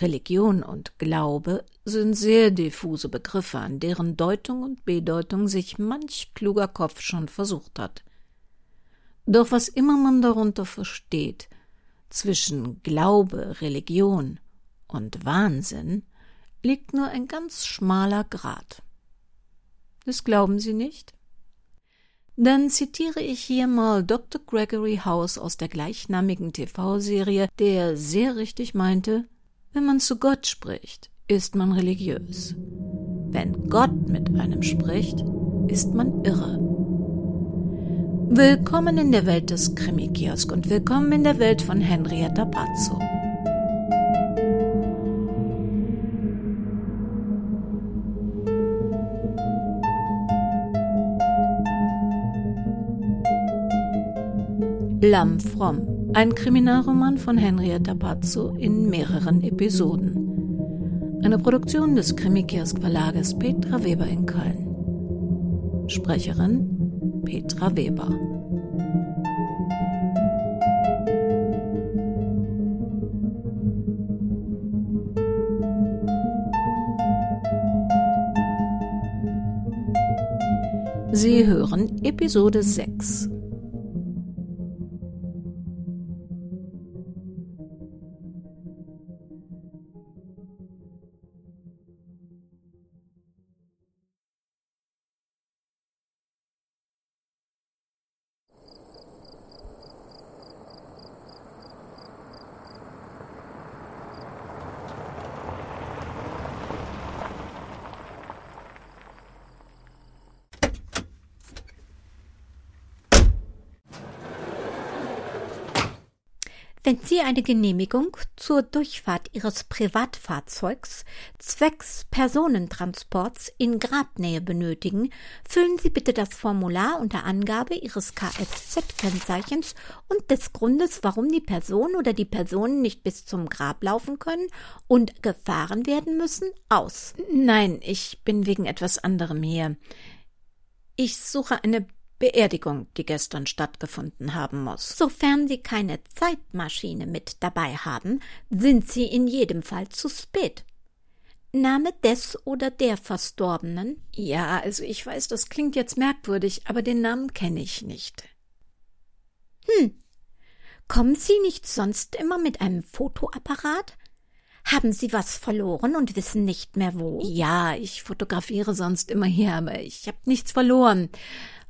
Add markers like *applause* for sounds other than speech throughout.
Religion und Glaube sind sehr diffuse Begriffe, an deren Deutung und Bedeutung sich manch kluger Kopf schon versucht hat. Doch was immer man darunter versteht, zwischen Glaube, Religion und Wahnsinn liegt nur ein ganz schmaler Grat. Das glauben Sie nicht? Dann zitiere ich hier mal Dr. Gregory House aus der gleichnamigen TV-Serie, der sehr richtig meinte, wenn man zu Gott spricht, ist man religiös. Wenn Gott mit einem spricht, ist man irre. Willkommen in der Welt des Krimi-Kiosk und willkommen in der Welt von Henrietta Pazzo. Lamm Fromm ein Kriminalroman von Henrietta Pazzo in mehreren Episoden. Eine Produktion des Krimikiosk Verlages Petra Weber in Köln. Sprecherin Petra Weber. Sie hören Episode 6 Wenn Sie eine Genehmigung zur Durchfahrt Ihres Privatfahrzeugs zwecks Personentransports in Grabnähe benötigen, füllen Sie bitte das Formular unter Angabe Ihres Kfz-Kennzeichens und des Grundes, warum die Person oder die Personen nicht bis zum Grab laufen können und gefahren werden müssen, aus. Nein, ich bin wegen etwas anderem hier. Ich suche eine Beerdigung, die gestern stattgefunden haben muss. Sofern Sie keine Zeitmaschine mit dabei haben, sind Sie in jedem Fall zu spät. Name des oder der Verstorbenen? Ja, also ich weiß, das klingt jetzt merkwürdig, aber den Namen kenne ich nicht. Hm. Kommen Sie nicht sonst immer mit einem Fotoapparat? Haben Sie was verloren und wissen nicht mehr wo? Ja, ich fotografiere sonst immer hier, aber ich habe nichts verloren.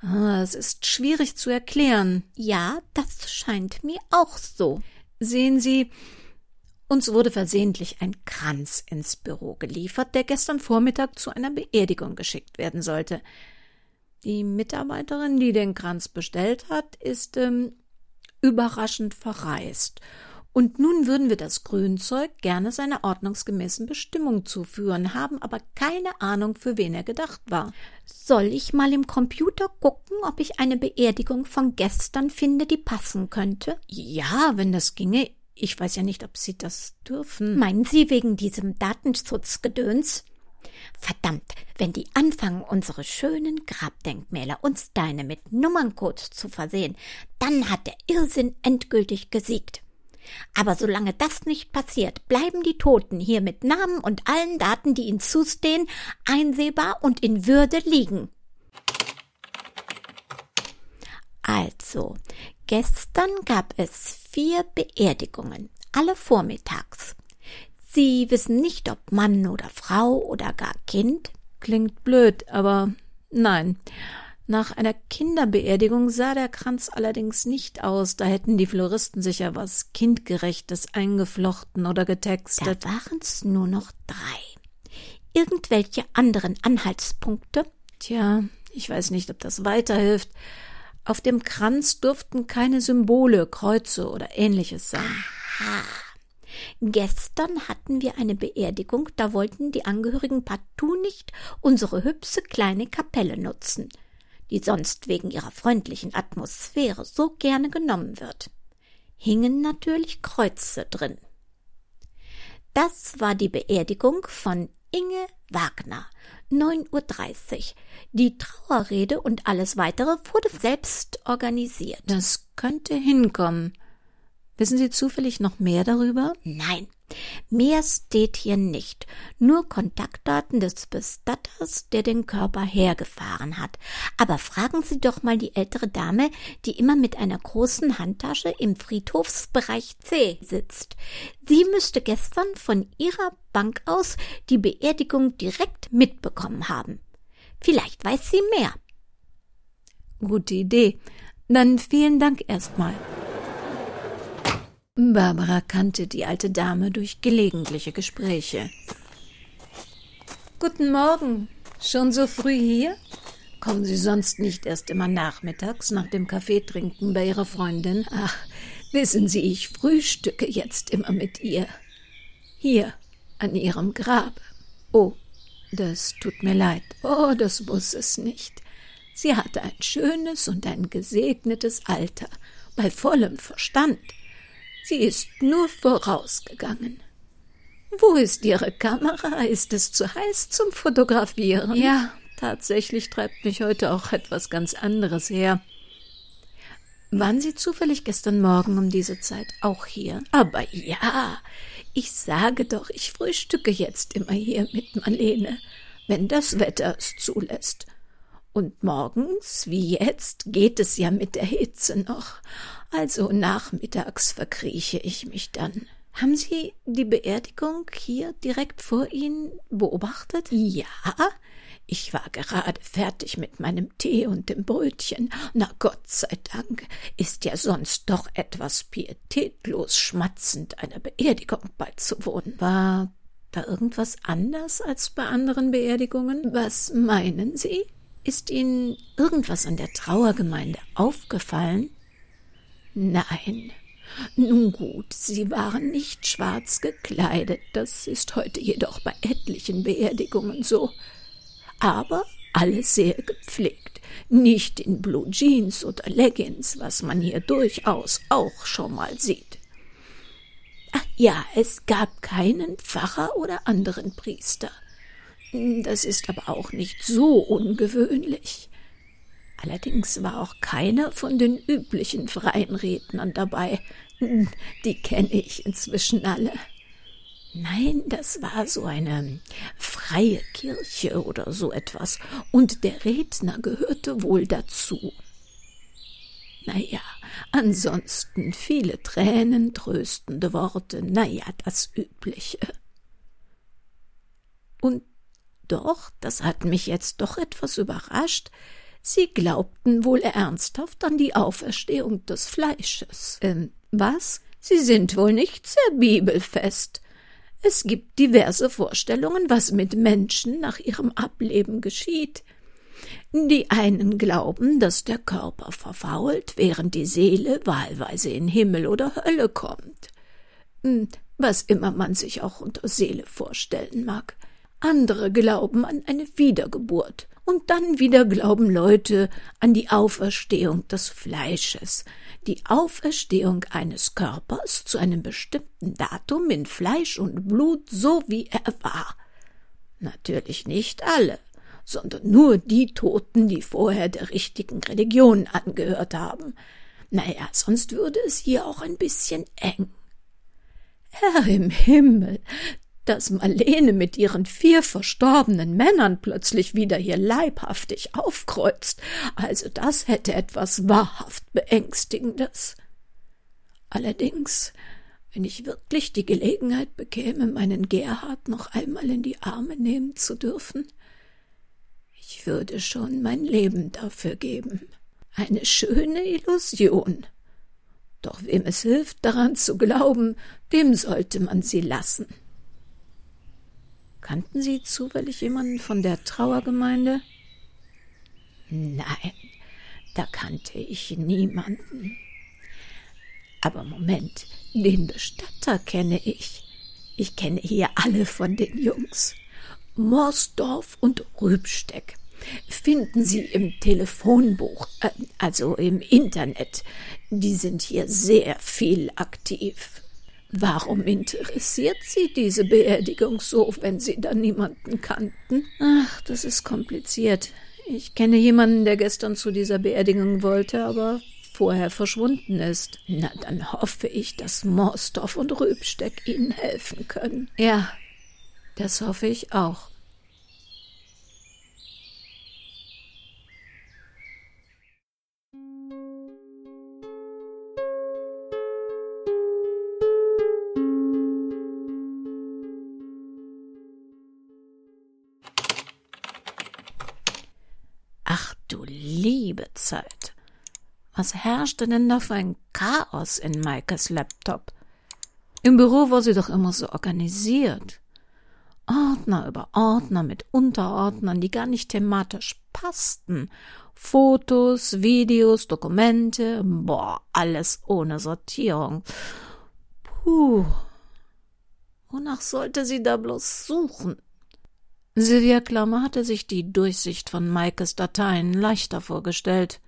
Ah, es ist schwierig zu erklären. Ja, das scheint mir auch so. Sehen Sie, uns wurde versehentlich ein Kranz ins Büro geliefert, der gestern Vormittag zu einer Beerdigung geschickt werden sollte. Die Mitarbeiterin, die den Kranz bestellt hat, ist ähm, überraschend verreist und nun würden wir das Grünzeug gerne seiner ordnungsgemäßen Bestimmung zuführen, haben aber keine Ahnung, für wen er gedacht war. Soll ich mal im Computer gucken, ob ich eine Beerdigung von gestern finde, die passen könnte? Ja, wenn das ginge. Ich weiß ja nicht, ob Sie das dürfen. Meinen Sie wegen diesem Datenschutzgedöns? Verdammt, wenn die anfangen, unsere schönen Grabdenkmäler uns deine mit Nummerncodes zu versehen, dann hat der Irrsinn endgültig gesiegt. Aber solange das nicht passiert, bleiben die Toten hier mit Namen und allen Daten, die ihnen zustehen, einsehbar und in Würde liegen. Also, gestern gab es vier Beerdigungen, alle vormittags. Sie wissen nicht, ob Mann oder Frau oder gar Kind? Klingt blöd, aber nein. Nach einer Kinderbeerdigung sah der Kranz allerdings nicht aus, da hätten die Floristen sicher was Kindgerechtes eingeflochten oder getextet. Da waren's nur noch drei. Irgendwelche anderen Anhaltspunkte? Tja, ich weiß nicht, ob das weiterhilft. Auf dem Kranz durften keine Symbole, Kreuze oder ähnliches sein. Aha. Gestern hatten wir eine Beerdigung, da wollten die Angehörigen partout nicht unsere hübsche kleine Kapelle nutzen die sonst wegen ihrer freundlichen Atmosphäre so gerne genommen wird, hingen natürlich Kreuze drin. Das war die Beerdigung von Inge Wagner, 9.30 Uhr. Die Trauerrede und alles weitere wurde selbst organisiert. Das könnte hinkommen. Wissen Sie zufällig noch mehr darüber? Nein, Mehr steht hier nicht, nur Kontaktdaten des Bestatters, der den Körper hergefahren hat. Aber fragen Sie doch mal die ältere Dame, die immer mit einer großen Handtasche im Friedhofsbereich C sitzt. Sie müsste gestern von ihrer Bank aus die Beerdigung direkt mitbekommen haben. Vielleicht weiß sie mehr. Gute Idee. Dann vielen Dank erstmal. Barbara kannte die alte Dame durch gelegentliche Gespräche. Guten Morgen. Schon so früh hier? Kommen Sie sonst nicht erst immer nachmittags nach dem Kaffeetrinken bei Ihrer Freundin? Ach, wissen Sie, ich frühstücke jetzt immer mit ihr. Hier, an Ihrem Grab. Oh, das tut mir leid. Oh, das muss es nicht. Sie hatte ein schönes und ein gesegnetes Alter, bei vollem Verstand. Sie ist nur vorausgegangen. Wo ist Ihre Kamera? Ist es zu heiß zum Fotografieren? Ja, tatsächlich treibt mich heute auch etwas ganz anderes her. Waren Sie zufällig gestern Morgen um diese Zeit auch hier? Aber ja, ich sage doch, ich frühstücke jetzt immer hier mit Marlene, wenn das Wetter es zulässt. Und morgens, wie jetzt, geht es ja mit der Hitze noch. Also nachmittags verkrieche ich mich dann. Haben Sie die Beerdigung hier direkt vor Ihnen beobachtet? Ja, ich war gerade fertig mit meinem Tee und dem Brötchen. Na Gott sei Dank ist ja sonst doch etwas pietätlos schmatzend einer Beerdigung beizuwohnen. War da irgendwas anders als bei anderen Beerdigungen? Was meinen Sie? Ist Ihnen irgendwas an der Trauergemeinde aufgefallen? Nein. Nun gut, sie waren nicht schwarz gekleidet, das ist heute jedoch bei etlichen Beerdigungen so. Aber alle sehr gepflegt, nicht in Blue Jeans oder Leggings, was man hier durchaus auch schon mal sieht. Ach ja, es gab keinen Pfarrer oder anderen Priester. Das ist aber auch nicht so ungewöhnlich. Allerdings war auch keiner von den üblichen freien Rednern dabei. Die kenne ich inzwischen alle. Nein, das war so eine freie Kirche oder so etwas, und der Redner gehörte wohl dazu. Na ja, ansonsten viele Tränen, tröstende Worte, na ja, das Übliche. Und doch, das hat mich jetzt doch etwas überrascht, Sie glaubten wohl ernsthaft an die Auferstehung des Fleisches. Ähm, was? Sie sind wohl nicht sehr bibelfest. Es gibt diverse Vorstellungen, was mit Menschen nach ihrem Ableben geschieht. Die einen glauben, dass der Körper verfault, während die Seele wahlweise in Himmel oder Hölle kommt. Hm, was immer man sich auch unter Seele vorstellen mag. Andere glauben an eine Wiedergeburt, und dann wieder glauben Leute an die Auferstehung des Fleisches, die Auferstehung eines Körpers zu einem bestimmten Datum in Fleisch und Blut, so wie er war. Natürlich nicht alle, sondern nur die Toten, die vorher der richtigen Religion angehört haben. Naja, sonst würde es hier auch ein bisschen eng. Herr im Himmel, dass Marlene mit ihren vier verstorbenen Männern plötzlich wieder hier leibhaftig aufkreuzt, also das hätte etwas wahrhaft Beängstigendes. Allerdings, wenn ich wirklich die Gelegenheit bekäme, meinen Gerhard noch einmal in die Arme nehmen zu dürfen, ich würde schon mein Leben dafür geben. Eine schöne Illusion. Doch wem es hilft, daran zu glauben, dem sollte man sie lassen. Kannten Sie zufällig jemanden von der Trauergemeinde? Nein, da kannte ich niemanden. Aber Moment, den Bestatter kenne ich. Ich kenne hier alle von den Jungs. Morsdorf und Rübsteck. Finden Sie im Telefonbuch, äh, also im Internet. Die sind hier sehr viel aktiv. Warum interessiert Sie diese Beerdigung so, wenn Sie da niemanden kannten? Ach, das ist kompliziert. Ich kenne jemanden, der gestern zu dieser Beerdigung wollte, aber vorher verschwunden ist. Na, dann hoffe ich, dass Morsdorf und Rübsteck Ihnen helfen können. Ja, das hoffe ich auch. Zeit. Was herrschte denn da für ein Chaos in Maikes Laptop? Im Büro war sie doch immer so organisiert. Ordner über Ordner mit Unterordnern, die gar nicht thematisch passten. Fotos, Videos, Dokumente, boah, alles ohne Sortierung. Puh. Wonach sollte sie da bloß suchen? Sylvia Klammer hatte sich die Durchsicht von Maikes Dateien leichter vorgestellt.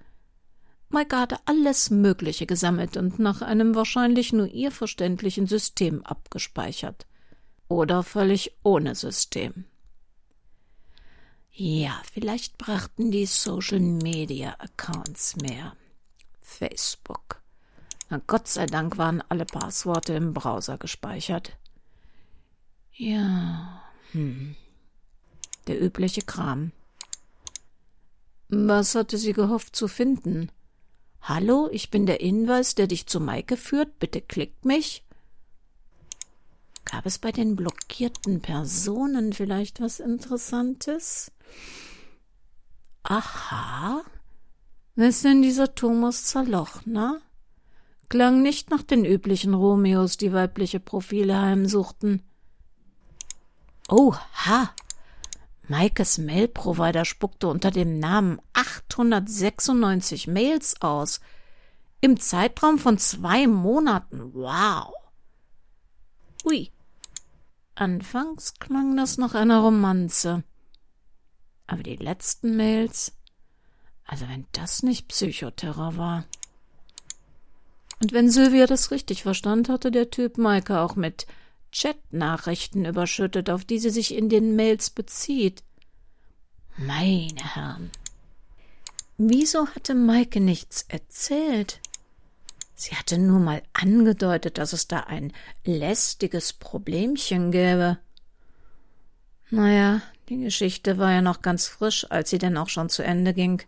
Maike hatte alles Mögliche gesammelt und nach einem wahrscheinlich nur ihr verständlichen System abgespeichert. Oder völlig ohne System. Ja, vielleicht brachten die Social Media Accounts mehr. Facebook. Na Gott sei Dank waren alle Passworte im Browser gespeichert. Ja, hm. Der übliche Kram. Was hatte sie gehofft zu finden? Hallo, ich bin der Hinweis, der dich zu Maike führt. Bitte klick mich. Gab es bei den blockierten Personen vielleicht was Interessantes? Aha. Wer ist denn dieser Thomas Zerlochner? Klang nicht nach den üblichen Romeos, die weibliche Profile heimsuchten. Oh, ha! Maikes Mail-Provider spuckte unter dem Namen 896 Mails aus. Im Zeitraum von zwei Monaten. Wow. Ui. Anfangs klang das nach einer Romanze. Aber die letzten Mails. Also wenn das nicht Psychoterror war. Und wenn Sylvia das richtig verstand, hatte der Typ Maike auch mit Chat-Nachrichten überschüttet, auf die sie sich in den Mails bezieht. Meine Herren. Wieso hatte Maike nichts erzählt? Sie hatte nur mal angedeutet, dass es da ein lästiges Problemchen gäbe. Naja, die Geschichte war ja noch ganz frisch, als sie denn auch schon zu Ende ging.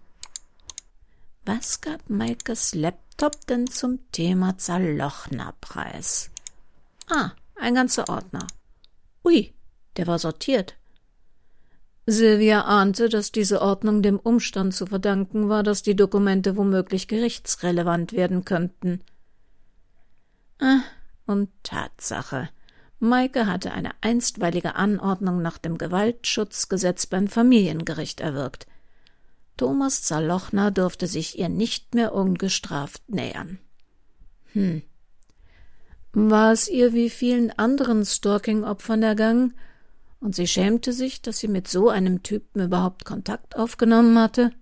Was gab Maikes Laptop denn zum Thema Zerlochner-Preis? Ah, ein ganzer Ordner. Ui, der war sortiert. Sylvia ahnte, dass diese Ordnung dem Umstand zu verdanken war, dass die Dokumente womöglich gerichtsrelevant werden könnten. Ah, und Tatsache. Maike hatte eine einstweilige Anordnung nach dem Gewaltschutzgesetz beim Familiengericht erwirkt. Thomas Zerlochner durfte sich ihr nicht mehr ungestraft nähern. Hm. War es ihr wie vielen anderen Stalking-Opfern ergangen, und sie schämte sich, dass sie mit so einem Typen überhaupt Kontakt aufgenommen hatte?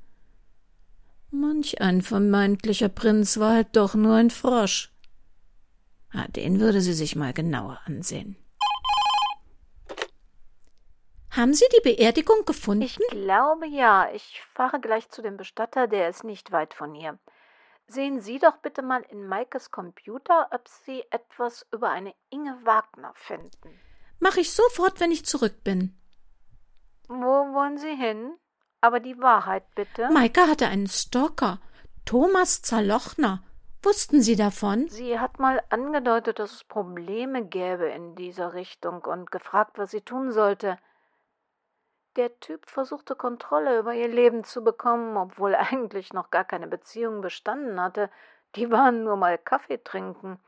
Manch ein vermeintlicher Prinz war halt doch nur ein Frosch. Ah, den würde sie sich mal genauer ansehen. Haben Sie die Beerdigung gefunden? Ich glaube ja. Ich fahre gleich zu dem Bestatter, der ist nicht weit von hier. Sehen Sie doch bitte mal in Maikes Computer, ob Sie etwas über eine Inge Wagner finden. Mach ich sofort, wenn ich zurück bin. Wo wollen Sie hin? Aber die Wahrheit bitte. Maike hatte einen Stalker. Thomas Zerlochner. Wussten Sie davon? Sie hat mal angedeutet, dass es Probleme gäbe in dieser Richtung und gefragt, was sie tun sollte. Der Typ versuchte Kontrolle über ihr Leben zu bekommen, obwohl *laughs* eigentlich noch gar keine Beziehung bestanden hatte. Die waren nur mal Kaffee trinken.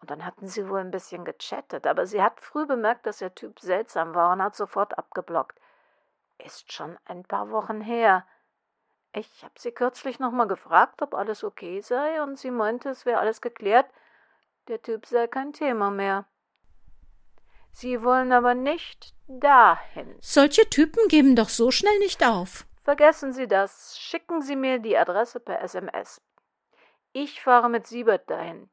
Und dann hatten sie wohl ein bisschen gechattet, aber sie hat früh bemerkt, dass der Typ seltsam war und hat sofort abgeblockt. Ist schon ein paar Wochen her. Ich habe sie kürzlich nochmal gefragt, ob alles okay sei, und sie meinte, es wäre alles geklärt. Der Typ sei kein Thema mehr. Sie wollen aber nicht dahin. Solche Typen geben doch so schnell nicht auf. Vergessen Sie das. Schicken Sie mir die Adresse per SMS. Ich fahre mit Siebert dahin.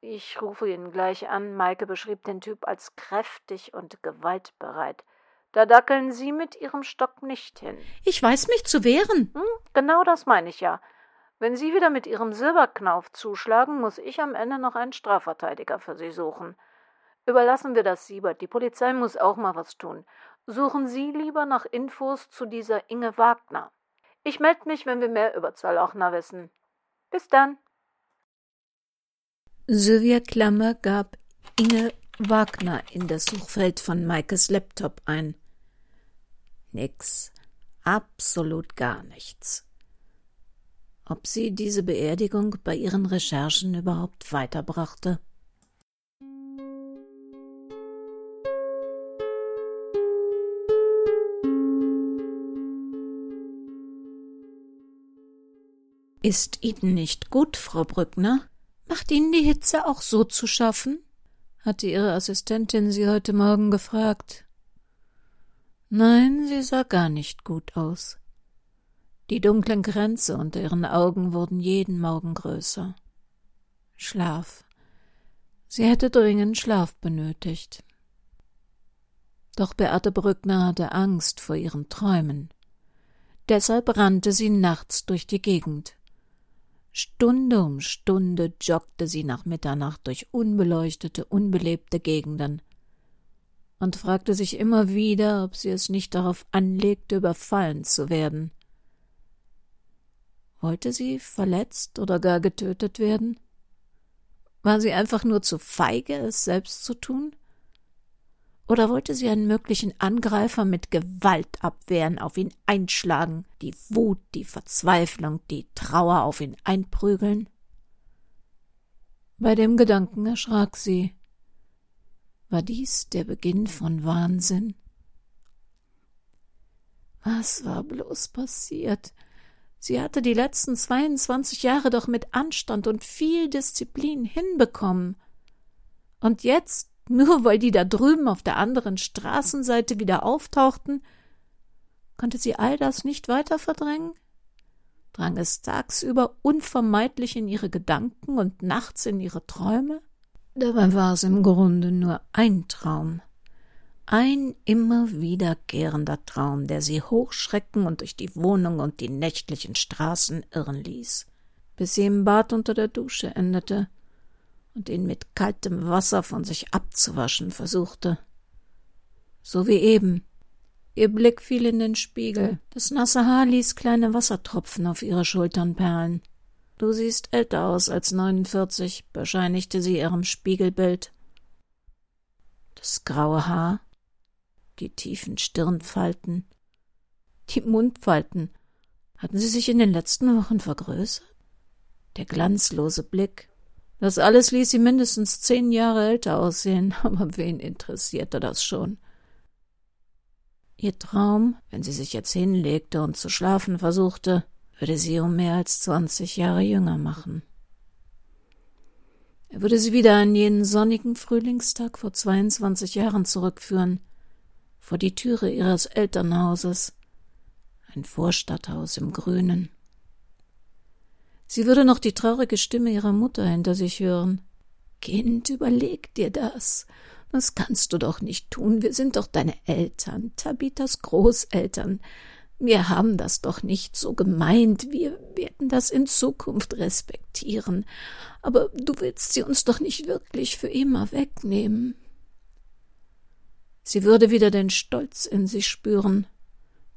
Ich rufe ihn gleich an. Maike beschrieb den Typ als kräftig und gewaltbereit. Da dackeln Sie mit Ihrem Stock nicht hin. Ich weiß mich zu wehren. Hm, genau das meine ich ja. Wenn Sie wieder mit Ihrem Silberknauf zuschlagen, muss ich am Ende noch einen Strafverteidiger für Sie suchen. Überlassen wir das Siebert. Die Polizei muss auch mal was tun. Suchen Sie lieber nach Infos zu dieser Inge Wagner. Ich melde mich, wenn wir mehr über Zerlochner wissen. Bis dann. Sylvia Klammer gab Inge Wagner in das Suchfeld von Maikes Laptop ein. Nix. Absolut gar nichts ob sie diese Beerdigung bei ihren Recherchen überhaupt weiterbrachte. Ist Ihnen nicht gut, Frau Brückner? Macht Ihnen die Hitze auch so zu schaffen? hatte Ihre Assistentin Sie heute Morgen gefragt. Nein, sie sah gar nicht gut aus. Die dunklen Kränze unter ihren Augen wurden jeden Morgen größer. Schlaf. Sie hätte dringend Schlaf benötigt. Doch Beate Brückner hatte Angst vor ihren Träumen. Deshalb rannte sie nachts durch die Gegend. Stunde um Stunde joggte sie nach Mitternacht durch unbeleuchtete, unbelebte Gegenden und fragte sich immer wieder, ob sie es nicht darauf anlegte, überfallen zu werden. Wollte sie verletzt oder gar getötet werden? War sie einfach nur zu feige, es selbst zu tun? Oder wollte sie einen möglichen Angreifer mit Gewalt abwehren, auf ihn einschlagen, die Wut, die Verzweiflung, die Trauer auf ihn einprügeln? Bei dem Gedanken erschrak sie. War dies der Beginn von Wahnsinn? Was war bloß passiert? Sie hatte die letzten 22 Jahre doch mit Anstand und viel Disziplin hinbekommen. Und jetzt, nur weil die da drüben auf der anderen Straßenseite wieder auftauchten, konnte sie all das nicht weiter verdrängen? Drang es tagsüber unvermeidlich in ihre Gedanken und nachts in ihre Träume? Dabei war es im Grunde nur ein Traum, ein immer wiederkehrender Traum, der sie hochschrecken und durch die Wohnung und die nächtlichen Straßen irren ließ, bis sie im Bad unter der Dusche endete und ihn mit kaltem Wasser von sich abzuwaschen versuchte. So wie eben. Ihr Blick fiel in den Spiegel. Das nasse Haar ließ kleine Wassertropfen auf ihre Schultern perlen. Du siehst älter aus als neunundvierzig, bescheinigte sie ihrem Spiegelbild. Das graue Haar, die tiefen Stirnfalten, die Mundfalten. Hatten sie sich in den letzten Wochen vergrößert? Der glanzlose Blick. Das alles ließ sie mindestens zehn Jahre älter aussehen, *laughs* aber wen interessierte das schon? Ihr Traum, wenn sie sich jetzt hinlegte und zu schlafen versuchte, würde sie um mehr als zwanzig Jahre jünger machen. Er würde sie wieder an jenen sonnigen Frühlingstag vor zweiundzwanzig Jahren zurückführen, vor die Türe ihres Elternhauses, ein Vorstadthaus im Grünen. Sie würde noch die traurige Stimme ihrer Mutter hinter sich hören. Kind, überleg dir das. Das kannst du doch nicht tun. Wir sind doch deine Eltern, Tabitas Großeltern. Wir haben das doch nicht so gemeint. Wir werden das in Zukunft respektieren. Aber du willst sie uns doch nicht wirklich für immer wegnehmen. Sie würde wieder den Stolz in sich spüren,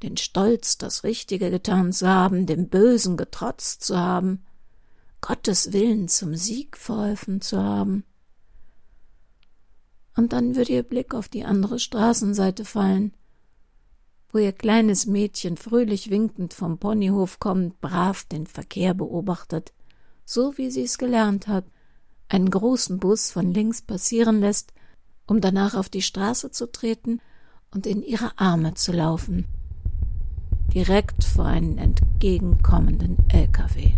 den Stolz, das Richtige getan zu haben, dem Bösen getrotzt zu haben, Gottes Willen zum Sieg verholfen zu haben. Und dann würde ihr Blick auf die andere Straßenseite fallen, wo ihr kleines Mädchen fröhlich winkend vom Ponyhof kommend brav den Verkehr beobachtet, so wie sie es gelernt hat, einen großen Bus von links passieren lässt um danach auf die Straße zu treten und in ihre Arme zu laufen, direkt vor einen entgegenkommenden LKW.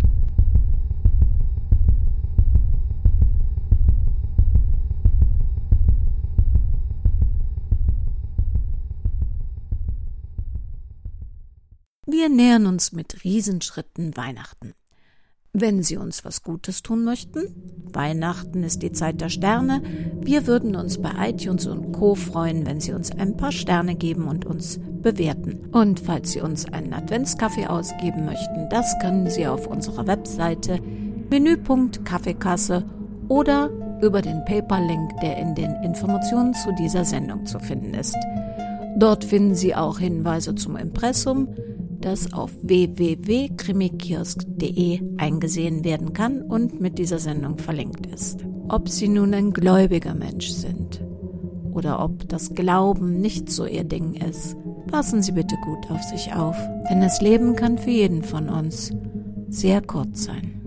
Wir nähern uns mit Riesenschritten Weihnachten. Wenn Sie uns was Gutes tun möchten, Weihnachten ist die Zeit der Sterne, wir würden uns bei iTunes und Co freuen, wenn Sie uns ein paar Sterne geben und uns bewerten. Und falls Sie uns einen Adventskaffee ausgeben möchten, das können Sie auf unserer Webseite Menüpunkt Kaffeekasse oder über den PayPal-Link, der in den Informationen zu dieser Sendung zu finden ist. Dort finden Sie auch Hinweise zum Impressum, das auf www.krimikiosk.de eingesehen werden kann und mit dieser Sendung verlinkt ist. Ob Sie nun ein gläubiger Mensch sind oder ob das Glauben nicht so Ihr Ding ist, passen Sie bitte gut auf sich auf, denn das Leben kann für jeden von uns sehr kurz sein.